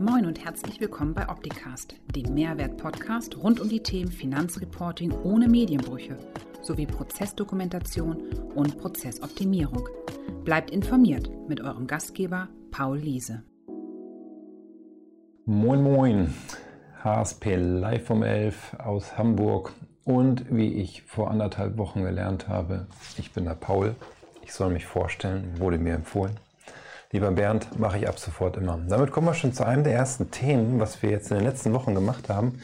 Moin und herzlich willkommen bei Opticast, dem Mehrwert-Podcast rund um die Themen Finanzreporting ohne Medienbrüche sowie Prozessdokumentation und Prozessoptimierung. Bleibt informiert mit eurem Gastgeber Paul Liese. Moin Moin, HSP live vom 11 aus Hamburg und wie ich vor anderthalb Wochen gelernt habe, ich bin der Paul, ich soll mich vorstellen, wurde mir empfohlen. Lieber Bernd, mache ich ab sofort immer. Damit kommen wir schon zu einem der ersten Themen, was wir jetzt in den letzten Wochen gemacht haben.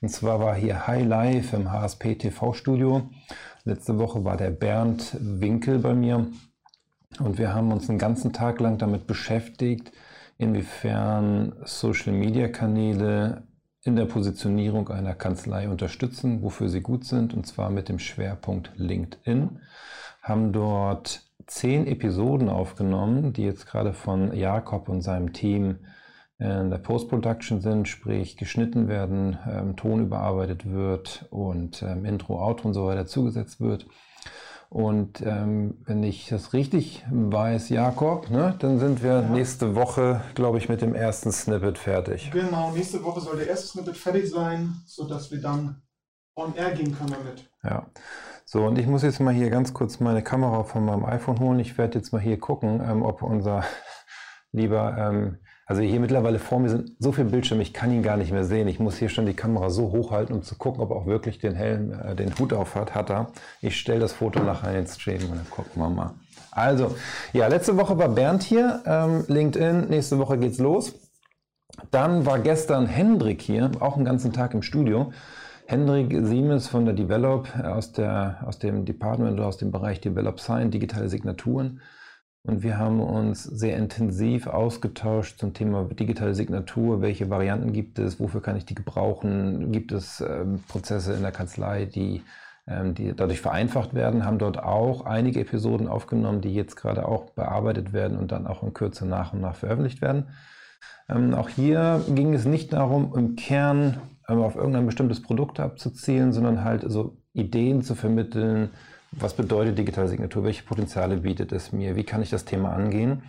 Und zwar war hier High Life im HSP TV Studio. Letzte Woche war der Bernd Winkel bei mir und wir haben uns einen ganzen Tag lang damit beschäftigt, inwiefern Social Media Kanäle in der Positionierung einer Kanzlei unterstützen, wofür sie gut sind, und zwar mit dem Schwerpunkt LinkedIn. Haben dort zehn Episoden aufgenommen, die jetzt gerade von Jakob und seinem Team in der Post-Production sind, sprich geschnitten werden, ähm, Ton überarbeitet wird und ähm, Intro, Outro und so weiter zugesetzt wird. Und ähm, wenn ich das richtig weiß, Jakob, ne, dann sind wir ja. nächste Woche, glaube ich, mit dem ersten Snippet fertig. Genau, nächste Woche soll der erste Snippet fertig sein, sodass wir dann on air gehen können damit. Ja. So, und ich muss jetzt mal hier ganz kurz meine Kamera von meinem iPhone holen. Ich werde jetzt mal hier gucken, ähm, ob unser lieber, ähm, also hier mittlerweile vor mir sind so viele Bildschirme, ich kann ihn gar nicht mehr sehen. Ich muss hier schon die Kamera so hochhalten, um zu gucken, ob er auch wirklich den Helm, äh, den Hut auf hat. Hat er. Ich stelle das Foto nachher in den Stream und dann gucken wir mal. Also, ja, letzte Woche war Bernd hier, ähm, LinkedIn, nächste Woche geht's los. Dann war gestern Hendrik hier, auch einen ganzen Tag im Studio. Hendrik Siemens von der Develop aus, der, aus dem Department oder aus dem Bereich Develop Sign, digitale Signaturen. Und wir haben uns sehr intensiv ausgetauscht zum Thema digitale Signatur. Welche Varianten gibt es? Wofür kann ich die gebrauchen? Gibt es ähm, Prozesse in der Kanzlei, die, ähm, die dadurch vereinfacht werden? Haben dort auch einige Episoden aufgenommen, die jetzt gerade auch bearbeitet werden und dann auch in Kürze nach und nach veröffentlicht werden. Ähm, auch hier ging es nicht darum, im Kern auf irgendein bestimmtes Produkt abzuzielen, sondern halt so Ideen zu vermitteln, was bedeutet digitale Signatur, welche Potenziale bietet es mir, wie kann ich das Thema angehen.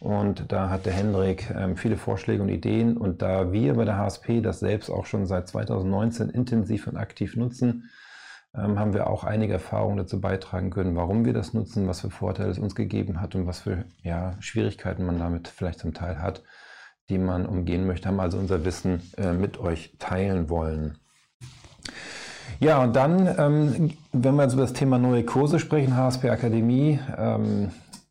Und da hat der Hendrik ähm, viele Vorschläge und Ideen. Und da wir bei der HSP das selbst auch schon seit 2019 intensiv und aktiv nutzen, ähm, haben wir auch einige Erfahrungen dazu beitragen können, warum wir das nutzen, was für Vorteile es uns gegeben hat und was für ja, Schwierigkeiten man damit vielleicht zum Teil hat die man umgehen möchte, haben also unser Wissen äh, mit euch teilen wollen. Ja, und dann, ähm, wenn wir jetzt über das Thema neue Kurse sprechen, HSP Akademie, ähm,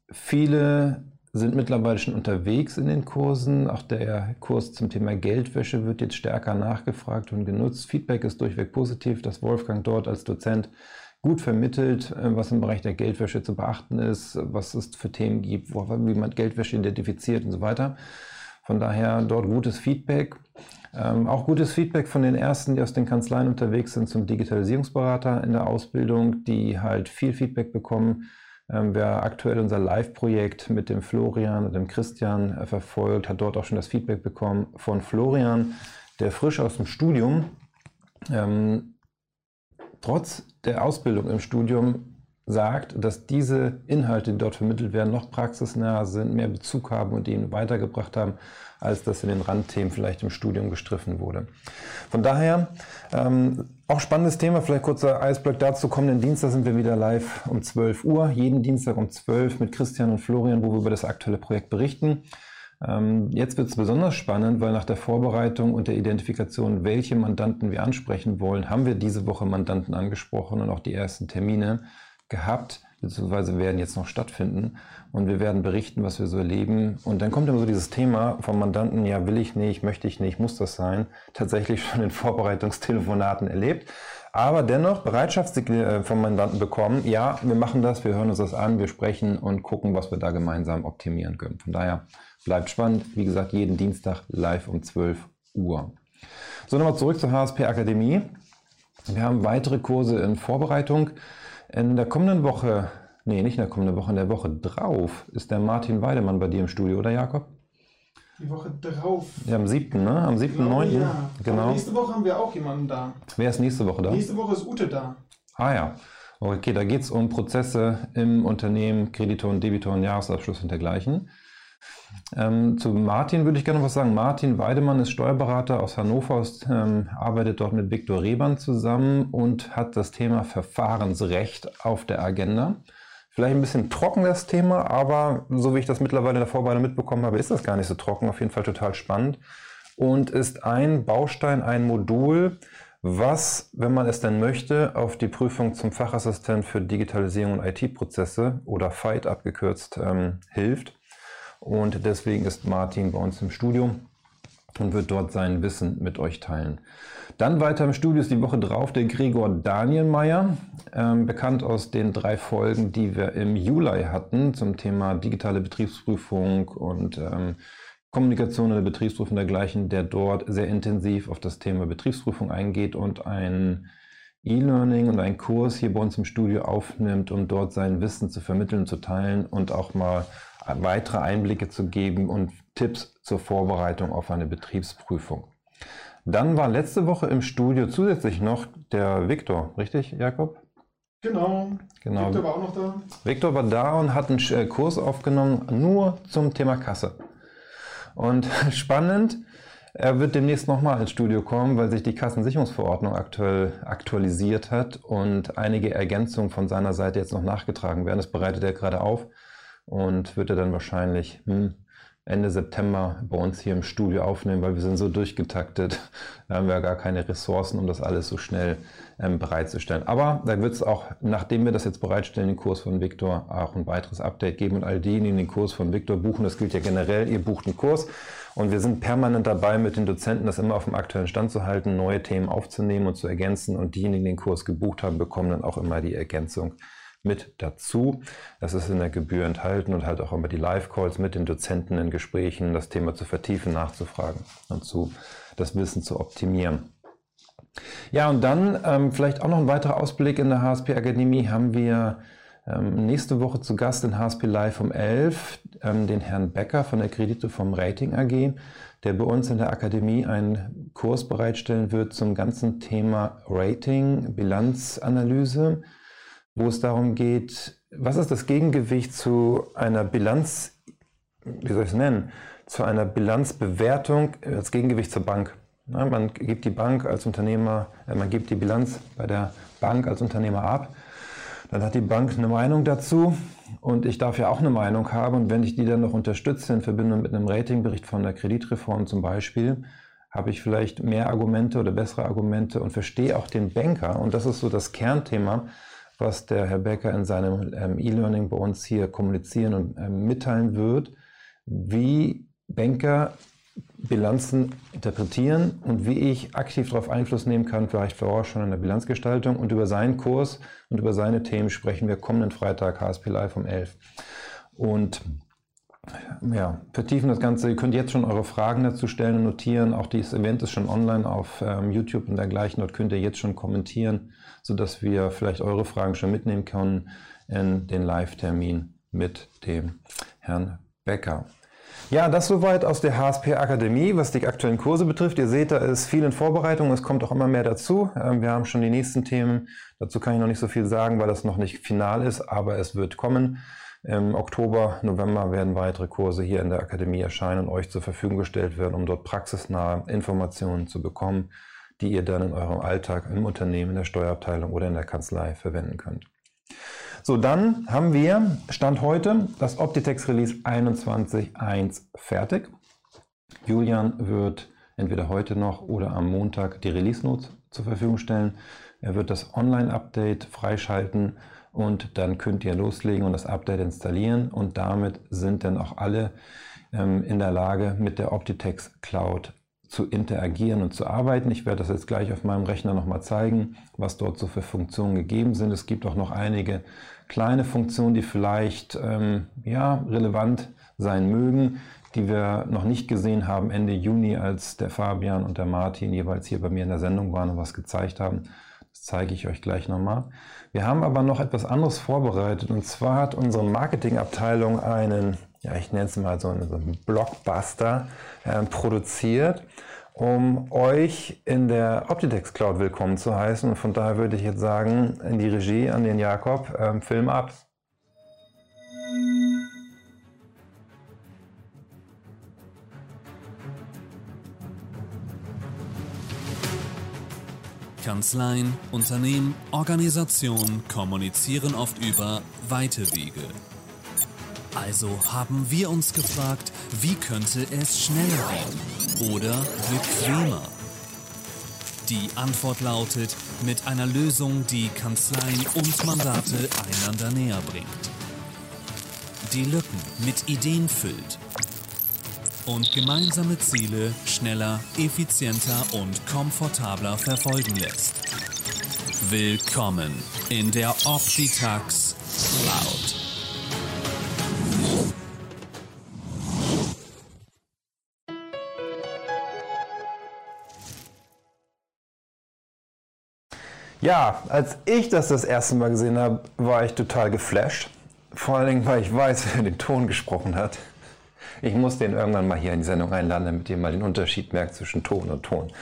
viele sind mittlerweile schon unterwegs in den Kursen. Auch der Kurs zum Thema Geldwäsche wird jetzt stärker nachgefragt und genutzt. Feedback ist durchweg positiv, dass Wolfgang dort als Dozent gut vermittelt, äh, was im Bereich der Geldwäsche zu beachten ist, was es für Themen gibt, wie man Geldwäsche identifiziert und so weiter. Von daher dort gutes Feedback. Ähm, auch gutes Feedback von den ersten, die aus den Kanzleien unterwegs sind zum Digitalisierungsberater in der Ausbildung, die halt viel Feedback bekommen. Ähm, wer aktuell unser Live-Projekt mit dem Florian und dem Christian äh, verfolgt, hat dort auch schon das Feedback bekommen von Florian, der frisch aus dem Studium, ähm, trotz der Ausbildung im Studium sagt, dass diese Inhalte, die dort vermittelt werden, noch praxisnah sind, mehr Bezug haben und ihn weitergebracht haben, als das in den Randthemen vielleicht im Studium gestriffen wurde. Von daher ähm, auch spannendes Thema, vielleicht kurzer Eisblock dazu. Kommenden Dienstag sind wir wieder live um 12 Uhr, jeden Dienstag um 12 mit Christian und Florian, wo wir über das aktuelle Projekt berichten. Ähm, jetzt wird es besonders spannend, weil nach der Vorbereitung und der Identifikation, welche Mandanten wir ansprechen wollen, haben wir diese Woche Mandanten angesprochen und auch die ersten Termine gehabt, beziehungsweise werden jetzt noch stattfinden. Und wir werden berichten, was wir so erleben. Und dann kommt immer so dieses Thema vom Mandanten, ja, will ich nicht, möchte ich nicht, muss das sein, tatsächlich schon in Vorbereitungstelefonaten erlebt. Aber dennoch Bereitschaftssignale äh, vom Mandanten bekommen, ja, wir machen das, wir hören uns das an, wir sprechen und gucken, was wir da gemeinsam optimieren können. Von daher bleibt spannend. Wie gesagt, jeden Dienstag live um 12 Uhr. So, nochmal zurück zur HSP Akademie. Wir haben weitere Kurse in Vorbereitung. In der kommenden Woche, nee, nicht in der kommenden Woche, in der Woche drauf ist der Martin Weidemann bei dir im Studio, oder Jakob? Die Woche drauf. Ja, am 7., ne? Am 7.9. Ja. Genau. Aber nächste Woche haben wir auch jemanden da. Wer ist nächste Woche da? Nächste Woche ist Ute da. Ah ja. Okay, da geht es um Prozesse im Unternehmen, Kreditor und Debitor und Jahresabschluss und dergleichen. Ähm, zu Martin würde ich gerne noch was sagen. Martin Weidemann ist Steuerberater aus Hannover, aus, ähm, arbeitet dort mit Viktor Rebern zusammen und hat das Thema Verfahrensrecht auf der Agenda. Vielleicht ein bisschen trocken das Thema, aber so wie ich das mittlerweile in der Vorbereitung mitbekommen habe, ist das gar nicht so trocken. Auf jeden Fall total spannend und ist ein Baustein, ein Modul, was, wenn man es denn möchte, auf die Prüfung zum Fachassistent für Digitalisierung und IT-Prozesse oder FIGHT abgekürzt ähm, hilft. Und deswegen ist Martin bei uns im Studio und wird dort sein Wissen mit euch teilen. Dann weiter im Studio ist die Woche drauf der Gregor Danielmeier, ähm, bekannt aus den drei Folgen, die wir im Juli hatten zum Thema digitale Betriebsprüfung und ähm, Kommunikation in der Betriebsprüfung dergleichen, der dort sehr intensiv auf das Thema Betriebsprüfung eingeht und ein E-Learning und einen Kurs hier bei uns im Studio aufnimmt, um dort sein Wissen zu vermitteln, zu teilen und auch mal weitere Einblicke zu geben und Tipps zur Vorbereitung auf eine Betriebsprüfung. Dann war letzte Woche im Studio zusätzlich noch der Viktor, richtig, Jakob? Genau. genau. Viktor war auch noch da. Viktor war da und hat einen äh, Kurs aufgenommen nur zum Thema Kasse. Und spannend, er wird demnächst nochmal ins Studio kommen, weil sich die Kassensicherungsverordnung aktuell aktualisiert hat und einige Ergänzungen von seiner Seite jetzt noch nachgetragen werden. Das bereitet er gerade auf und wird er dann wahrscheinlich hm, Ende September bei uns hier im Studio aufnehmen, weil wir sind so durchgetaktet. Da haben wir gar keine Ressourcen, um das alles so schnell ähm, bereitzustellen. Aber da wird es auch, nachdem wir das jetzt bereitstellen, den Kurs von Victor auch ein weiteres Update geben und all diejenigen, die den Kurs von Victor buchen, das gilt ja generell, ihr bucht einen Kurs und wir sind permanent dabei, mit den Dozenten das immer auf dem aktuellen Stand zu halten, neue Themen aufzunehmen und zu ergänzen und diejenigen, die den Kurs gebucht haben, bekommen dann auch immer die Ergänzung mit dazu. Das ist in der Gebühr enthalten und halt auch immer die Live-Calls mit den Dozenten in Gesprächen, das Thema zu vertiefen, nachzufragen und zu, das Wissen zu optimieren. Ja, und dann ähm, vielleicht auch noch ein weiterer Ausblick in der HSP Akademie haben wir ähm, nächste Woche zu Gast in HSP Live um 11 ähm, den Herrn Becker von der Kredite vom Rating AG, der bei uns in der Akademie einen Kurs bereitstellen wird zum ganzen Thema Rating, Bilanzanalyse wo es darum geht, was ist das Gegengewicht zu einer Bilanz, wie soll ich es nennen, zu einer Bilanzbewertung als Gegengewicht zur Bank. Ja, man gibt die Bank als Unternehmer, äh, man gibt die Bilanz bei der Bank als Unternehmer ab. Dann hat die Bank eine Meinung dazu und ich darf ja auch eine Meinung haben. Und wenn ich die dann noch unterstütze in Verbindung mit einem Ratingbericht von der Kreditreform zum Beispiel, habe ich vielleicht mehr Argumente oder bessere Argumente und verstehe auch den Banker. Und das ist so das Kernthema, was der Herr Becker in seinem ähm, E-Learning bei uns hier kommunizieren und ähm, mitteilen wird, wie Banker Bilanzen interpretieren und wie ich aktiv darauf Einfluss nehmen kann, vielleicht vorher schon in der Bilanzgestaltung. Und über seinen Kurs und über seine Themen sprechen wir kommenden Freitag HSP Live um 11. Und ja, vertiefen das Ganze. Ihr könnt jetzt schon eure Fragen dazu stellen und notieren. Auch dieses Event ist schon online auf ähm, YouTube und dergleichen. Dort könnt ihr jetzt schon kommentieren sodass wir vielleicht eure Fragen schon mitnehmen können in den Live-Termin mit dem Herrn Becker. Ja, das soweit aus der HSP Akademie, was die aktuellen Kurse betrifft. Ihr seht, da ist viel in Vorbereitung, es kommt auch immer mehr dazu. Ähm, wir haben schon die nächsten Themen, dazu kann ich noch nicht so viel sagen, weil das noch nicht final ist, aber es wird kommen. Im Oktober, November werden weitere Kurse hier in der Akademie erscheinen und euch zur Verfügung gestellt werden, um dort praxisnahe Informationen zu bekommen die ihr dann in eurem Alltag im Unternehmen, in der Steuerabteilung oder in der Kanzlei verwenden könnt. So, dann haben wir Stand heute das Optitex Release 21.1 fertig. Julian wird entweder heute noch oder am Montag die Release Notes zur Verfügung stellen. Er wird das Online-Update freischalten und dann könnt ihr loslegen und das Update installieren und damit sind dann auch alle ähm, in der Lage, mit der Optitex Cloud zu interagieren und zu arbeiten. Ich werde das jetzt gleich auf meinem Rechner nochmal zeigen, was dort so für Funktionen gegeben sind. Es gibt auch noch einige kleine Funktionen, die vielleicht ähm, ja, relevant sein mögen, die wir noch nicht gesehen haben Ende Juni, als der Fabian und der Martin jeweils hier bei mir in der Sendung waren und was gezeigt haben. Das zeige ich euch gleich nochmal. Wir haben aber noch etwas anderes vorbereitet und zwar hat unsere Marketingabteilung einen ja, ich nenne es mal so einen, so einen Blockbuster äh, produziert, um euch in der Optitex Cloud willkommen zu heißen. Und von daher würde ich jetzt sagen, in die Regie an den Jakob, ähm, Film ab. Kanzleien, Unternehmen, Organisationen kommunizieren oft über weite Wege. Also haben wir uns gefragt, wie könnte es schneller werden oder bequemer? Die Antwort lautet mit einer Lösung, die Kanzleien und Mandate einander näher bringt. Die Lücken mit Ideen füllt und gemeinsame Ziele schneller, effizienter und komfortabler verfolgen lässt. Willkommen in der Optitax Cloud. Ja, als ich das das erste Mal gesehen habe, war ich total geflasht. Vor allen Dingen, weil ich weiß, wer den Ton gesprochen hat. Ich muss den irgendwann mal hier in die Sendung einladen, damit ihr mal den Unterschied merkt zwischen Ton und Ton.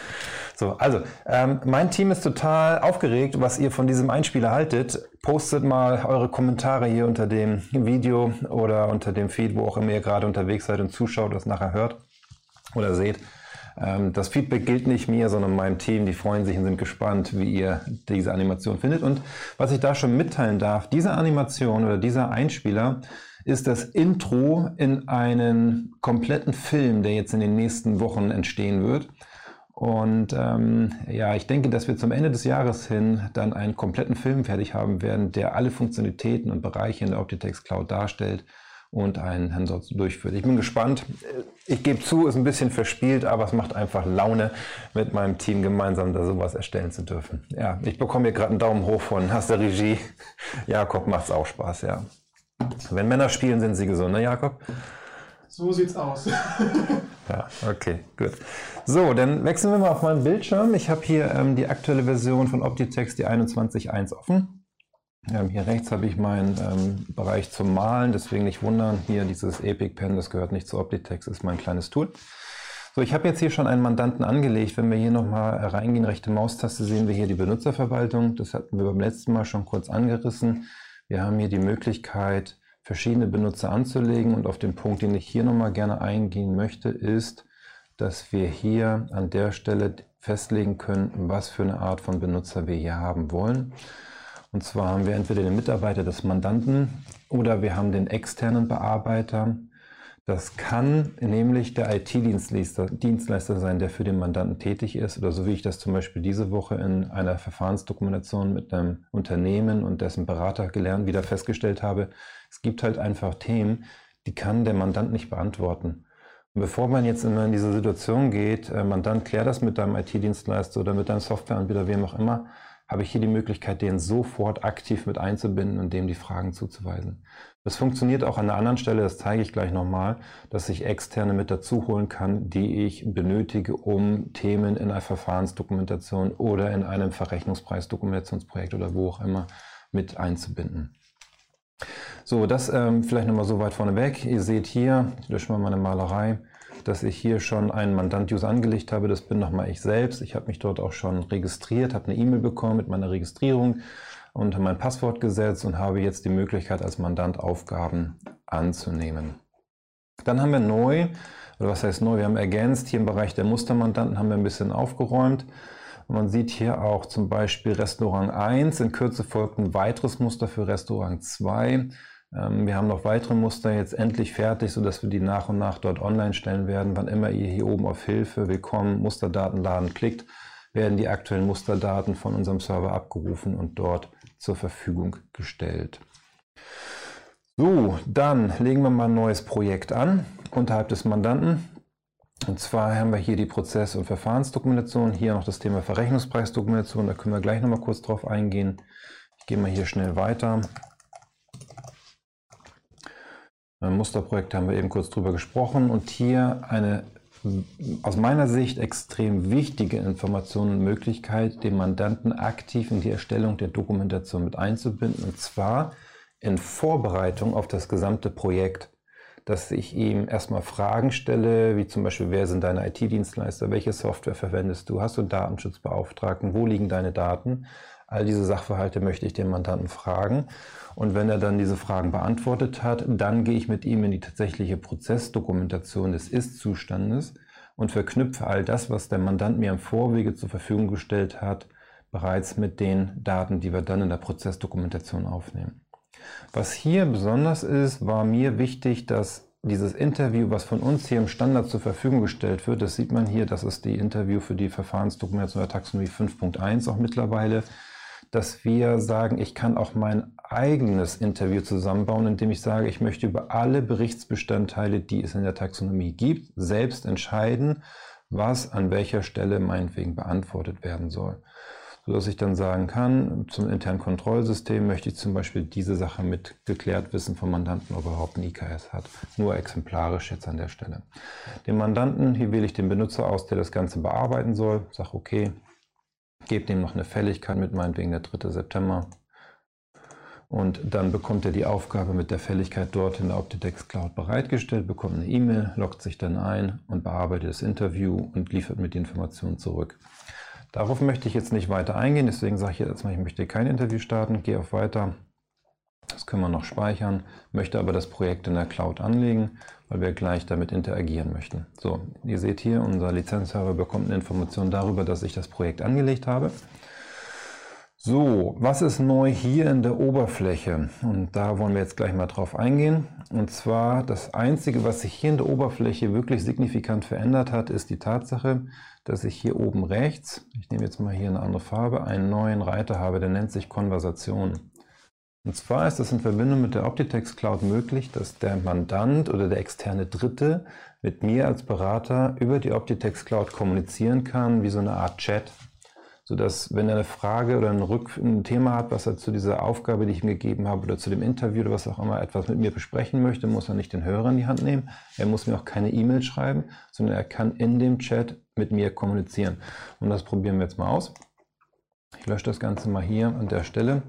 So, also, ähm, mein Team ist total aufgeregt, was ihr von diesem Einspieler haltet. Postet mal eure Kommentare hier unter dem Video oder unter dem Feed, wo auch immer ihr gerade unterwegs seid und zuschaut, das nachher hört oder seht. Ähm, das Feedback gilt nicht mir, sondern meinem Team. Die freuen sich und sind gespannt, wie ihr diese Animation findet. Und was ich da schon mitteilen darf, diese Animation oder dieser Einspieler ist das Intro in einen kompletten Film, der jetzt in den nächsten Wochen entstehen wird. Und ähm, ja, ich denke, dass wir zum Ende des Jahres hin dann einen kompletten Film fertig haben werden, der alle Funktionalitäten und Bereiche in der Optitex Cloud darstellt und einen Handsatz durchführt. Ich bin gespannt. Ich gebe zu, ist ein bisschen verspielt, aber es macht einfach Laune, mit meinem Team gemeinsam da sowas erstellen zu dürfen. Ja, ich bekomme hier gerade einen Daumen hoch von Hast der Regie. Jakob macht es auch Spaß, ja. Wenn Männer spielen, sind sie gesund, ne Jakob? So sieht's aus. ja, okay, gut. So, dann wechseln wir mal auf meinen Bildschirm. Ich habe hier ähm, die aktuelle Version von Optitex, die 21.1 offen. Ähm, hier rechts habe ich meinen ähm, Bereich zum Malen, deswegen nicht wundern. Hier dieses Epic Pen, das gehört nicht zu Optitex, ist mein kleines Tool. So, ich habe jetzt hier schon einen Mandanten angelegt. Wenn wir hier nochmal reingehen, rechte Maustaste, sehen wir hier die Benutzerverwaltung. Das hatten wir beim letzten Mal schon kurz angerissen. Wir haben hier die Möglichkeit, verschiedene Benutzer anzulegen und auf den Punkt, den ich hier nochmal gerne eingehen möchte, ist, dass wir hier an der Stelle festlegen können, was für eine Art von Benutzer wir hier haben wollen. Und zwar haben wir entweder den Mitarbeiter des Mandanten oder wir haben den externen Bearbeiter. Das kann nämlich der IT-Dienstleister Dienstleister sein, der für den Mandanten tätig ist, oder so wie ich das zum Beispiel diese Woche in einer Verfahrensdokumentation mit einem Unternehmen und dessen Berater gelernt, wieder festgestellt habe. Es gibt halt einfach Themen, die kann der Mandant nicht beantworten. Und bevor man jetzt immer in diese Situation geht, äh, Mandant, klär das mit deinem IT-Dienstleister oder mit deinem Softwareanbieter, wem auch immer, habe ich hier die Möglichkeit, den sofort aktiv mit einzubinden und dem die Fragen zuzuweisen. Das funktioniert auch an einer anderen Stelle, das zeige ich gleich nochmal, dass ich externe mit dazu holen kann, die ich benötige, um Themen in einer Verfahrensdokumentation oder in einem Verrechnungspreisdokumentationsprojekt oder wo auch immer mit einzubinden. So, das ähm, vielleicht nochmal so weit vorneweg. Ihr seht hier, ich lösche mal meine Malerei, dass ich hier schon einen Mandant-User angelegt habe. Das bin nochmal ich selbst. Ich habe mich dort auch schon registriert, habe eine E-Mail bekommen mit meiner Registrierung und mein Passwort gesetzt und habe jetzt die Möglichkeit, als Mandant Aufgaben anzunehmen. Dann haben wir neu, oder was heißt neu, wir haben ergänzt, hier im Bereich der Mustermandanten haben wir ein bisschen aufgeräumt. Man sieht hier auch zum Beispiel Restaurant 1, in Kürze folgt ein weiteres Muster für Restaurant 2. Ähm, wir haben noch weitere Muster jetzt endlich fertig, sodass wir die nach und nach dort online stellen werden. Wann immer ihr hier oben auf Hilfe, Willkommen, Musterdaten laden klickt, werden die aktuellen Musterdaten von unserem Server abgerufen und dort zur Verfügung gestellt. So, dann legen wir mal ein neues Projekt an unterhalb des Mandanten. Und zwar haben wir hier die Prozess- und Verfahrensdokumentation, hier noch das Thema Verrechnungspreisdokumentation, da können wir gleich noch mal kurz drauf eingehen. Ich gehe mal hier schnell weiter. Musterprojekt haben wir eben kurz drüber gesprochen und hier eine aus meiner Sicht extrem wichtige Information und Möglichkeit, den Mandanten aktiv in die Erstellung der Dokumentation mit einzubinden und zwar in Vorbereitung auf das gesamte Projekt, dass ich ihm erstmal Fragen stelle, wie zum Beispiel, wer sind deine IT-Dienstleister, welche Software verwendest du, hast du Datenschutzbeauftragten, wo liegen deine Daten? All diese Sachverhalte möchte ich den Mandanten fragen und wenn er dann diese Fragen beantwortet hat, dann gehe ich mit ihm in die tatsächliche Prozessdokumentation des Ist-Zustandes und verknüpfe all das, was der Mandant mir im Vorwege zur Verfügung gestellt hat, bereits mit den Daten, die wir dann in der Prozessdokumentation aufnehmen. Was hier besonders ist, war mir wichtig, dass dieses Interview, was von uns hier im Standard zur Verfügung gestellt wird, das sieht man hier, das ist die Interview für die Verfahrensdokumentation der Taxonomie 5.1 auch mittlerweile, dass wir sagen, ich kann auch mein eigenes Interview zusammenbauen, indem ich sage, ich möchte über alle Berichtsbestandteile, die es in der Taxonomie gibt, selbst entscheiden, was an welcher Stelle meinetwegen beantwortet werden soll sodass ich dann sagen kann, zum internen Kontrollsystem möchte ich zum Beispiel diese Sache mit geklärt wissen vom Mandanten, ob er überhaupt ein IKS hat. Nur exemplarisch jetzt an der Stelle. Den Mandanten, hier wähle ich den Benutzer aus, der das Ganze bearbeiten soll, sage okay, gebe dem noch eine Fälligkeit mit, meinetwegen der 3. September. Und dann bekommt er die Aufgabe mit der Fälligkeit dort in der Optitex Cloud bereitgestellt, bekommt eine E-Mail, loggt sich dann ein und bearbeitet das Interview und liefert mir die Informationen zurück. Darauf möchte ich jetzt nicht weiter eingehen, deswegen sage ich jetzt mal, ich möchte kein Interview starten, gehe auf Weiter. Das können wir noch speichern, möchte aber das Projekt in der Cloud anlegen, weil wir gleich damit interagieren möchten. So, ihr seht hier, unser Lizenzserver bekommt eine Information darüber, dass ich das Projekt angelegt habe. So, was ist neu hier in der Oberfläche? Und da wollen wir jetzt gleich mal drauf eingehen. Und zwar das Einzige, was sich hier in der Oberfläche wirklich signifikant verändert hat, ist die Tatsache, dass ich hier oben rechts, ich nehme jetzt mal hier eine andere Farbe, einen neuen Reiter habe, der nennt sich Konversation. Und zwar ist es in Verbindung mit der Optitex Cloud möglich, dass der Mandant oder der externe Dritte mit mir als Berater über die Optitex Cloud kommunizieren kann, wie so eine Art Chat sodass, wenn er eine Frage oder ein, Rück ein Thema hat, was er zu dieser Aufgabe, die ich ihm gegeben habe, oder zu dem Interview oder was auch immer, etwas mit mir besprechen möchte, muss er nicht den Hörer in die Hand nehmen. Er muss mir auch keine E-Mail schreiben, sondern er kann in dem Chat mit mir kommunizieren. Und das probieren wir jetzt mal aus. Ich lösche das Ganze mal hier an der Stelle.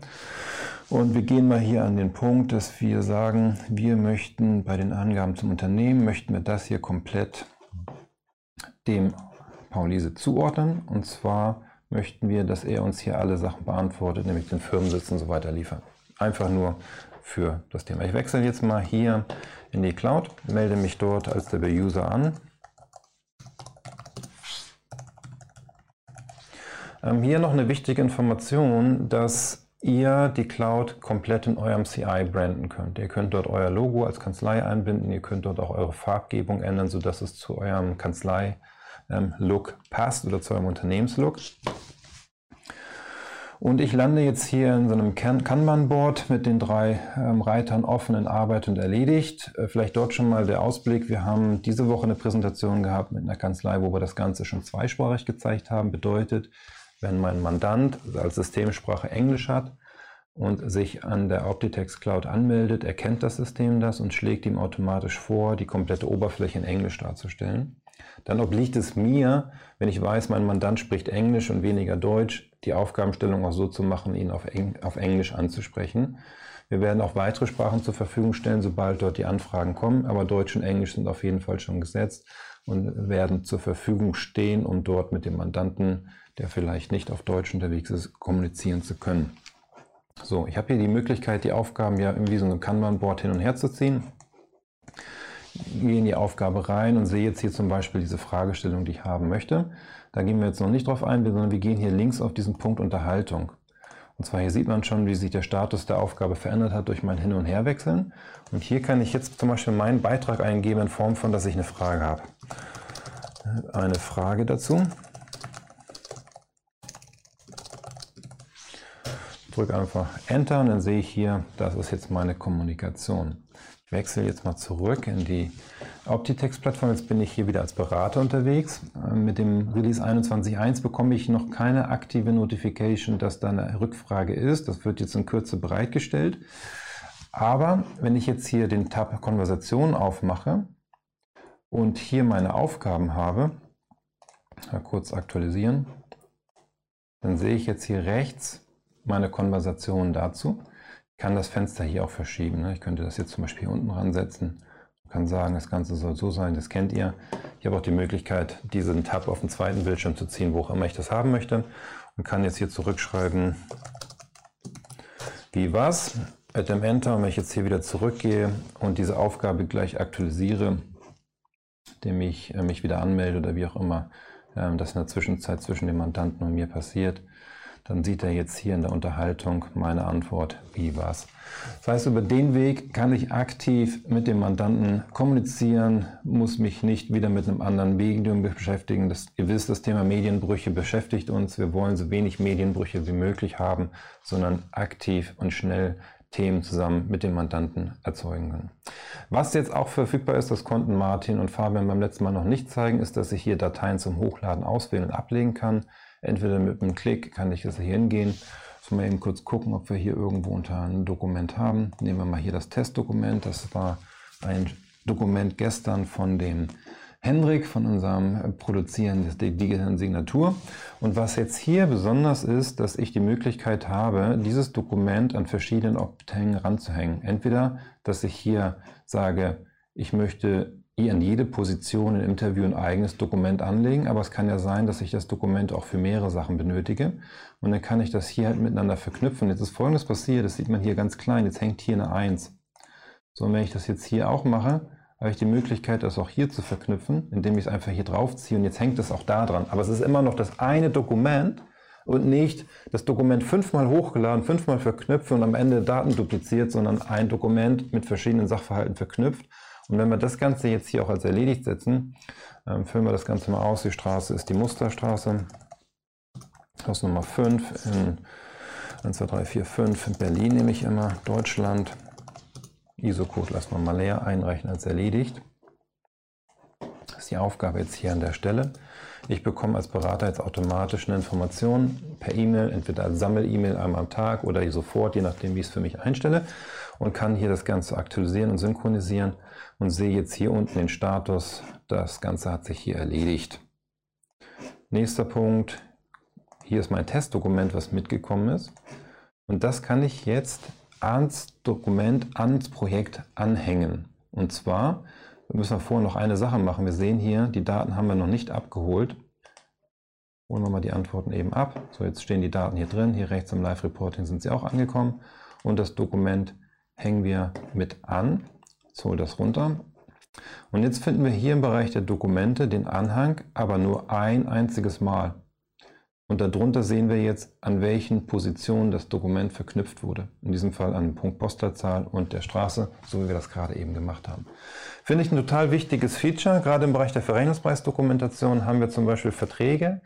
Und wir gehen mal hier an den Punkt, dass wir sagen, wir möchten bei den Angaben zum Unternehmen, möchten wir das hier komplett dem Paulise zuordnen. Und zwar möchten wir, dass er uns hier alle Sachen beantwortet, nämlich den Firmensitz und so weiter liefern. Einfach nur für das Thema. Ich wechsle jetzt mal hier in die Cloud, melde mich dort als der User an. Ähm, hier noch eine wichtige Information, dass ihr die Cloud komplett in eurem CI branden könnt. Ihr könnt dort euer Logo als Kanzlei einbinden, ihr könnt dort auch eure Farbgebung ändern, sodass es zu eurem Kanzlei ähm, Look passt oder zu eurem Unternehmenslook. Und ich lande jetzt hier in so einem Kanban-Board mit den drei ähm, Reitern offen in Arbeit und erledigt. Äh, vielleicht dort schon mal der Ausblick. Wir haben diese Woche eine Präsentation gehabt mit einer Kanzlei, wo wir das Ganze schon zweisprachig gezeigt haben. Bedeutet, wenn mein Mandant als Systemsprache Englisch hat und sich an der Optitex Cloud anmeldet, erkennt das System das und schlägt ihm automatisch vor, die komplette Oberfläche in Englisch darzustellen. Dann obliegt es mir, wenn ich weiß, mein Mandant spricht Englisch und weniger Deutsch, die Aufgabenstellung auch so zu machen, ihn auf, Eng auf Englisch anzusprechen. Wir werden auch weitere Sprachen zur Verfügung stellen, sobald dort die Anfragen kommen, aber Deutsch und Englisch sind auf jeden Fall schon gesetzt und werden zur Verfügung stehen, um dort mit dem Mandanten, der vielleicht nicht auf Deutsch unterwegs ist, kommunizieren zu können. So, ich habe hier die Möglichkeit, die Aufgaben ja irgendwie so ein Kanban-Board hin und her zu ziehen gehe in die Aufgabe rein und sehe jetzt hier zum Beispiel diese Fragestellung, die ich haben möchte. Da gehen wir jetzt noch nicht drauf ein, sondern wir gehen hier links auf diesen Punkt Unterhaltung. Und zwar hier sieht man schon, wie sich der Status der Aufgabe verändert hat durch mein Hin- und Herwechseln. Und hier kann ich jetzt zum Beispiel meinen Beitrag eingeben in Form von, dass ich eine Frage habe. Eine Frage dazu. Drücke einfach Enter und dann sehe ich hier, das ist jetzt meine Kommunikation. Wechsle jetzt mal zurück in die Optitext-Plattform. Jetzt bin ich hier wieder als Berater unterwegs. Ähm, mit dem Release 21.1 bekomme ich noch keine aktive Notification, dass da eine Rückfrage ist. Das wird jetzt in Kürze bereitgestellt. Aber wenn ich jetzt hier den Tab Konversation aufmache und hier meine Aufgaben habe, mal kurz aktualisieren, dann sehe ich jetzt hier rechts meine Konversation dazu kann das Fenster hier auch verschieben. Ne? Ich könnte das jetzt zum Beispiel hier unten ransetzen. Ich kann sagen, das Ganze soll so sein, das kennt ihr. Ich habe auch die Möglichkeit, diesen Tab auf den zweiten Bildschirm zu ziehen, wo auch immer ich das haben möchte. Und kann jetzt hier zurückschreiben, wie was, dem Enter. Und wenn ich jetzt hier wieder zurückgehe und diese Aufgabe gleich aktualisiere, indem ich äh, mich wieder anmelde oder wie auch immer, äh, das in der Zwischenzeit zwischen dem Mandanten und mir passiert, dann sieht er jetzt hier in der Unterhaltung meine Antwort, wie war's. Das heißt, über den Weg kann ich aktiv mit dem Mandanten kommunizieren, muss mich nicht wieder mit einem anderen Medium beschäftigen. Das, ihr wisst, das Thema Medienbrüche beschäftigt uns. Wir wollen so wenig Medienbrüche wie möglich haben, sondern aktiv und schnell Themen zusammen mit dem Mandanten erzeugen können. Was jetzt auch verfügbar ist, das konnten Martin und Fabian beim letzten Mal noch nicht zeigen, ist, dass ich hier Dateien zum Hochladen auswählen und ablegen kann. Entweder mit einem Klick kann ich das hier hingehen. Müssen wir eben kurz gucken, ob wir hier irgendwo unter ein Dokument haben. Nehmen wir mal hier das Testdokument. Das war ein Dokument gestern von dem Hendrik von unserem Produzieren der digitalen Signatur. Und was jetzt hier besonders ist, dass ich die Möglichkeit habe, dieses Dokument an verschiedenen Objekten ranzuhängen. Entweder, dass ich hier sage, ich möchte an jede Position im Interview ein eigenes Dokument anlegen, aber es kann ja sein, dass ich das Dokument auch für mehrere Sachen benötige. Und dann kann ich das hier halt miteinander verknüpfen. Jetzt ist folgendes passiert, das sieht man hier ganz klein, jetzt hängt hier eine 1. So, und wenn ich das jetzt hier auch mache, habe ich die Möglichkeit, das auch hier zu verknüpfen, indem ich es einfach hier draufziehe und jetzt hängt es auch da dran. Aber es ist immer noch das eine Dokument und nicht das Dokument fünfmal hochgeladen, fünfmal verknüpft und am Ende Daten dupliziert, sondern ein Dokument mit verschiedenen Sachverhalten verknüpft und wenn wir das Ganze jetzt hier auch als erledigt setzen, ähm, füllen wir das Ganze mal aus. Die Straße ist die Musterstraße. Haus Nummer 5 in 1, 2, 3, 4, 5 in Berlin nehme ich immer. Deutschland. ISO-Code lassen wir mal leer einreichen als erledigt. Ist die Aufgabe jetzt hier an der Stelle. Ich bekomme als Berater jetzt automatisch eine Information per E-Mail, entweder als Sammel-E-Mail einmal am Tag oder sofort, je nachdem, wie ich es für mich einstelle und kann hier das Ganze aktualisieren und synchronisieren und sehe jetzt hier unten den Status. Das Ganze hat sich hier erledigt. Nächster Punkt. Hier ist mein Testdokument, was mitgekommen ist. Und das kann ich jetzt ans Dokument, ans Projekt anhängen. Und zwar müssen wir vorher noch eine Sache machen. Wir sehen hier, die Daten haben wir noch nicht abgeholt. Holen wir mal die Antworten eben ab. So, jetzt stehen die Daten hier drin. Hier rechts im Live-Reporting sind sie auch angekommen. Und das Dokument hängen wir mit an. Jetzt hole das runter. Und jetzt finden wir hier im Bereich der Dokumente den Anhang, aber nur ein einziges Mal. Und darunter sehen wir jetzt, an welchen Positionen das Dokument verknüpft wurde. In diesem Fall an den Punkt Postleitzahl und der Straße, so wie wir das gerade eben gemacht haben. Finde ich ein total wichtiges Feature. Gerade im Bereich der Verrechnungspreisdokumentation haben wir zum Beispiel Verträge,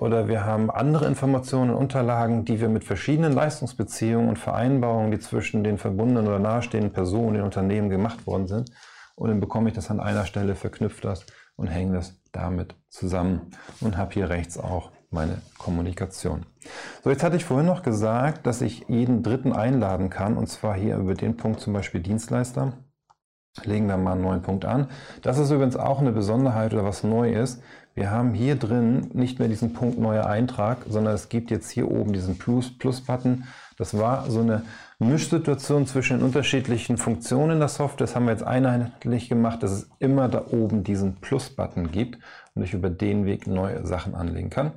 oder wir haben andere Informationen und Unterlagen, die wir mit verschiedenen Leistungsbeziehungen und Vereinbarungen, die zwischen den verbundenen oder nahestehenden Personen, den Unternehmen gemacht worden sind. Und dann bekomme ich das an einer Stelle, verknüpft das und hänge das damit zusammen und habe hier rechts auch meine Kommunikation. So, jetzt hatte ich vorhin noch gesagt, dass ich jeden Dritten einladen kann und zwar hier über den Punkt zum Beispiel Dienstleister. Legen wir mal einen neuen Punkt an. Das ist übrigens auch eine Besonderheit oder was neu ist. Wir haben hier drin nicht mehr diesen Punkt neuer Eintrag, sondern es gibt jetzt hier oben diesen Plus-Plus-Button. Das war so eine Mischsituation zwischen den unterschiedlichen Funktionen der Software. Das haben wir jetzt einheitlich gemacht, dass es immer da oben diesen Plus-Button gibt und ich über den Weg neue Sachen anlegen kann.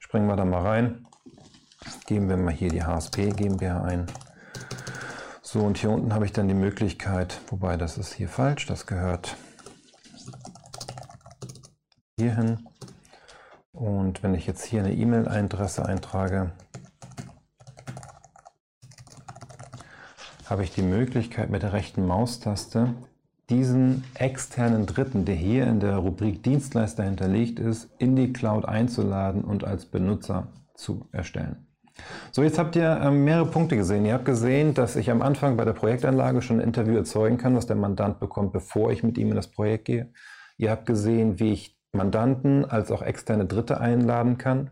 Springen wir da mal rein. Geben wir mal hier die HSP GmbH ein. So, und hier unten habe ich dann die Möglichkeit, wobei das ist hier falsch, das gehört hier hin. Und wenn ich jetzt hier eine E-Mail-Adresse eintrage, habe ich die Möglichkeit mit der rechten Maustaste diesen externen Dritten, der hier in der Rubrik Dienstleister hinterlegt ist, in die Cloud einzuladen und als Benutzer zu erstellen. So, jetzt habt ihr ähm, mehrere Punkte gesehen. Ihr habt gesehen, dass ich am Anfang bei der Projektanlage schon ein Interview erzeugen kann, was der Mandant bekommt, bevor ich mit ihm in das Projekt gehe. Ihr habt gesehen, wie ich Mandanten als auch externe Dritte einladen kann.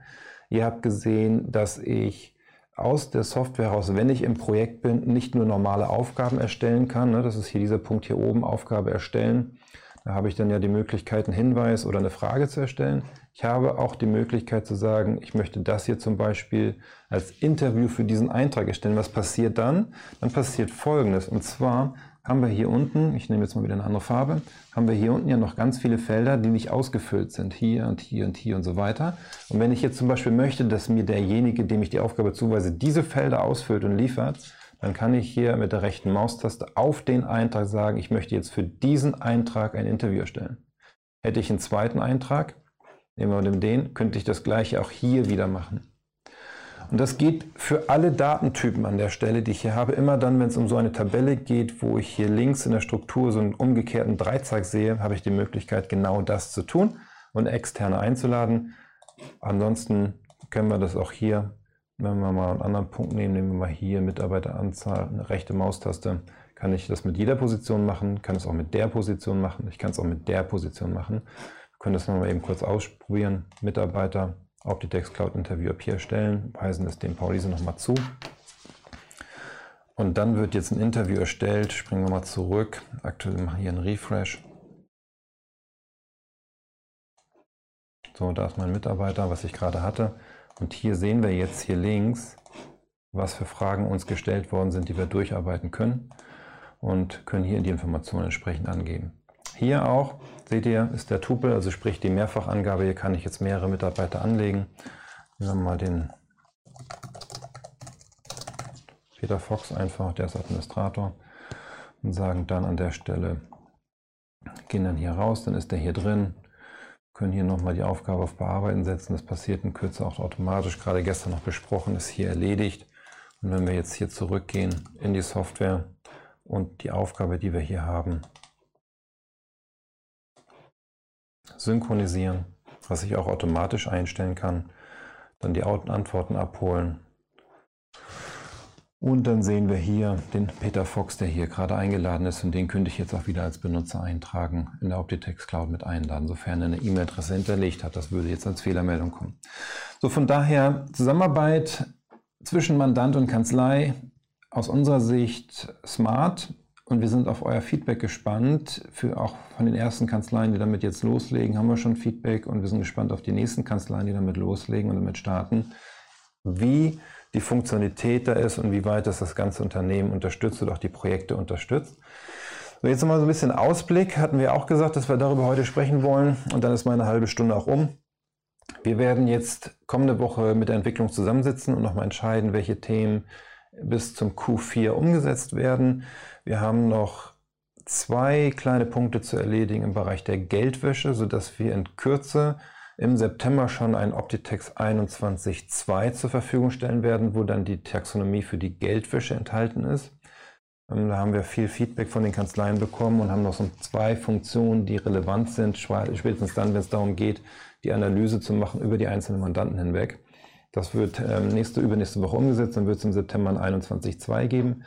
Ihr habt gesehen, dass ich aus der Software heraus, wenn ich im Projekt bin, nicht nur normale Aufgaben erstellen kann. Ne? Das ist hier dieser Punkt hier oben, Aufgabe erstellen. Da habe ich dann ja die Möglichkeit, einen Hinweis oder eine Frage zu erstellen. Ich habe auch die Möglichkeit zu sagen, ich möchte das hier zum Beispiel als Interview für diesen Eintrag erstellen. Was passiert dann? Dann passiert Folgendes. Und zwar haben wir hier unten, ich nehme jetzt mal wieder eine andere Farbe, haben wir hier unten ja noch ganz viele Felder, die nicht ausgefüllt sind. Hier und hier und hier und so weiter. Und wenn ich jetzt zum Beispiel möchte, dass mir derjenige, dem ich die Aufgabe zuweise, diese Felder ausfüllt und liefert, dann kann ich hier mit der rechten Maustaste auf den Eintrag sagen, ich möchte jetzt für diesen Eintrag ein Interview erstellen. Hätte ich einen zweiten Eintrag, nehmen wir den, könnte ich das gleiche auch hier wieder machen. Und das geht für alle Datentypen an der Stelle, die ich hier habe. Immer dann, wenn es um so eine Tabelle geht, wo ich hier links in der Struktur so einen umgekehrten Dreizack sehe, habe ich die Möglichkeit, genau das zu tun und externe einzuladen. Ansonsten können wir das auch hier, wenn wir mal einen anderen Punkt nehmen, nehmen wir mal hier Mitarbeiteranzahl, eine rechte Maustaste, kann ich das mit jeder Position machen, kann es auch mit der Position machen, ich kann es auch mit der Position machen. Wir können das nochmal eben kurz ausprobieren. Mitarbeiter, Optitex Cloud Interview ab hier erstellen, weisen es dem Paulise nochmal zu. Und dann wird jetzt ein Interview erstellt. Springen wir mal zurück. Aktuell machen wir hier einen Refresh. So, da ist mein Mitarbeiter, was ich gerade hatte. Und hier sehen wir jetzt hier links, was für Fragen uns gestellt worden sind, die wir durcharbeiten können und können hier die Informationen entsprechend angeben. Hier auch, seht ihr, ist der Tupel, also sprich die Mehrfachangabe. Hier kann ich jetzt mehrere Mitarbeiter anlegen. Nehmen wir mal den Peter Fox einfach, der ist Administrator und sagen dann an der Stelle, gehen dann hier raus, dann ist der hier drin, können hier nochmal die Aufgabe auf Bearbeiten setzen. Das passiert in Kürze auch automatisch, gerade gestern noch besprochen, ist hier erledigt. Und wenn wir jetzt hier zurückgehen in die Software und die Aufgabe, die wir hier haben, synchronisieren, was ich auch automatisch einstellen kann, dann die Antworten abholen. Und dann sehen wir hier den Peter Fox, der hier gerade eingeladen ist und den könnte ich jetzt auch wieder als Benutzer eintragen, in der Optitex Cloud mit einladen, sofern er eine E-Mail-Adresse hinterlegt hat. Das würde jetzt als Fehlermeldung kommen. So, von daher Zusammenarbeit zwischen Mandant und Kanzlei aus unserer Sicht smart, und wir sind auf euer Feedback gespannt. Für auch von den ersten Kanzleien, die damit jetzt loslegen, haben wir schon Feedback und wir sind gespannt auf die nächsten Kanzleien, die damit loslegen und damit starten, wie die Funktionalität da ist und wie weit das das ganze Unternehmen unterstützt oder auch die Projekte unterstützt. So, jetzt nochmal so ein bisschen Ausblick. Hatten wir auch gesagt, dass wir darüber heute sprechen wollen und dann ist meine halbe Stunde auch um. Wir werden jetzt kommende Woche mit der Entwicklung zusammensitzen und nochmal entscheiden, welche Themen bis zum Q4 umgesetzt werden. Wir haben noch zwei kleine Punkte zu erledigen im Bereich der Geldwäsche, sodass wir in Kürze im September schon ein Optitex 21.2 zur Verfügung stellen werden, wo dann die Taxonomie für die Geldwäsche enthalten ist. Ähm, da haben wir viel Feedback von den Kanzleien bekommen und haben noch so zwei Funktionen, die relevant sind, spätestens dann, wenn es darum geht, die Analyse zu machen über die einzelnen Mandanten hinweg. Das wird ähm, nächste, übernächste Woche umgesetzt, dann wird es im September ein 21.2 geben.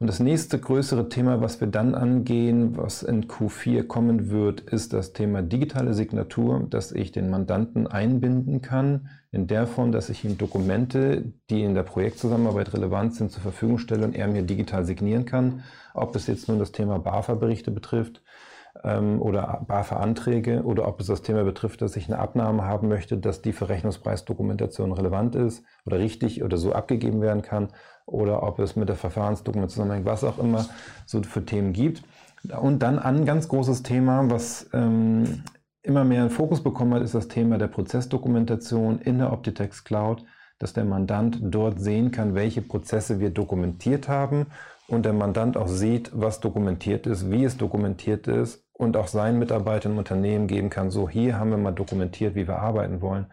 Und das nächste größere Thema, was wir dann angehen, was in Q4 kommen wird, ist das Thema digitale Signatur, dass ich den Mandanten einbinden kann, in der Form, dass ich ihm Dokumente, die in der Projektzusammenarbeit relevant sind, zur Verfügung stelle und er mir digital signieren kann. Ob es jetzt nun das Thema BAFA-Berichte betrifft, ähm, oder BAFA-Anträge oder ob es das Thema betrifft, dass ich eine Abnahme haben möchte, dass die Verrechnungspreisdokumentation relevant ist oder richtig oder so abgegeben werden kann oder ob es mit der Verfahrensdokumentation zusammenhängt, was auch immer so für Themen gibt. Und dann ein ganz großes Thema, was ähm, immer mehr einen Fokus bekommen hat, ist das Thema der Prozessdokumentation in der Optitex Cloud, dass der Mandant dort sehen kann, welche Prozesse wir dokumentiert haben und der Mandant auch sieht, was dokumentiert ist, wie es dokumentiert ist und auch seinen Mitarbeitern im Unternehmen geben kann, so hier haben wir mal dokumentiert, wie wir arbeiten wollen.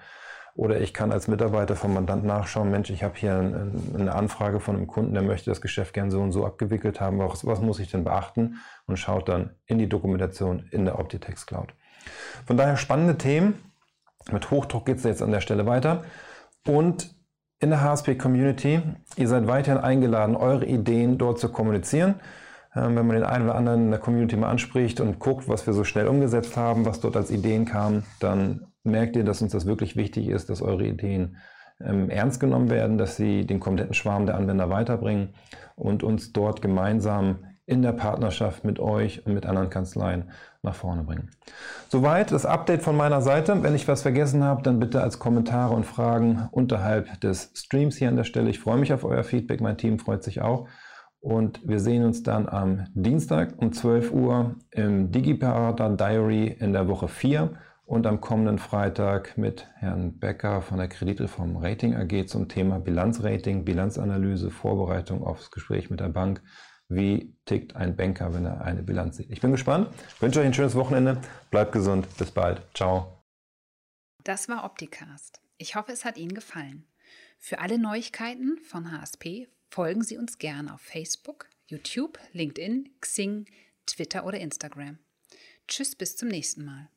Oder ich kann als Mitarbeiter vom Mandant nachschauen, Mensch, ich habe hier eine Anfrage von einem Kunden, der möchte das Geschäft gern so und so abgewickelt haben. Was, was muss ich denn beachten? Und schaut dann in die Dokumentation in der Optitex Cloud. Von daher spannende Themen. Mit Hochdruck geht es jetzt an der Stelle weiter. Und in der HSP Community, ihr seid weiterhin eingeladen, eure Ideen dort zu kommunizieren. Ähm, wenn man den einen oder anderen in der Community mal anspricht und guckt, was wir so schnell umgesetzt haben, was dort als Ideen kam, dann merkt ihr, dass uns das wirklich wichtig ist, dass eure Ideen ähm, ernst genommen werden, dass sie den kompletten Schwarm der Anwender weiterbringen und uns dort gemeinsam in der Partnerschaft mit euch und mit anderen Kanzleien nach vorne bringen. Soweit das Update von meiner Seite. Wenn ich was vergessen habe, dann bitte als Kommentare und Fragen unterhalb des Streams hier an der Stelle. Ich freue mich auf euer Feedback, mein Team freut sich auch. Und wir sehen uns dann am Dienstag um 12 Uhr im DigiParada Diary in der Woche 4 und am kommenden Freitag mit Herrn Becker von der Kreditreform Rating AG zum Thema Bilanzrating, Bilanzanalyse, Vorbereitung aufs Gespräch mit der Bank. Wie tickt ein Banker, wenn er eine Bilanz sieht? Ich bin gespannt. Wünsche euch ein schönes Wochenende. Bleibt gesund. Bis bald. Ciao. Das war Opticast. Ich hoffe, es hat Ihnen gefallen. Für alle Neuigkeiten von HSP folgen Sie uns gerne auf Facebook, YouTube, LinkedIn, Xing, Twitter oder Instagram. Tschüss, bis zum nächsten Mal.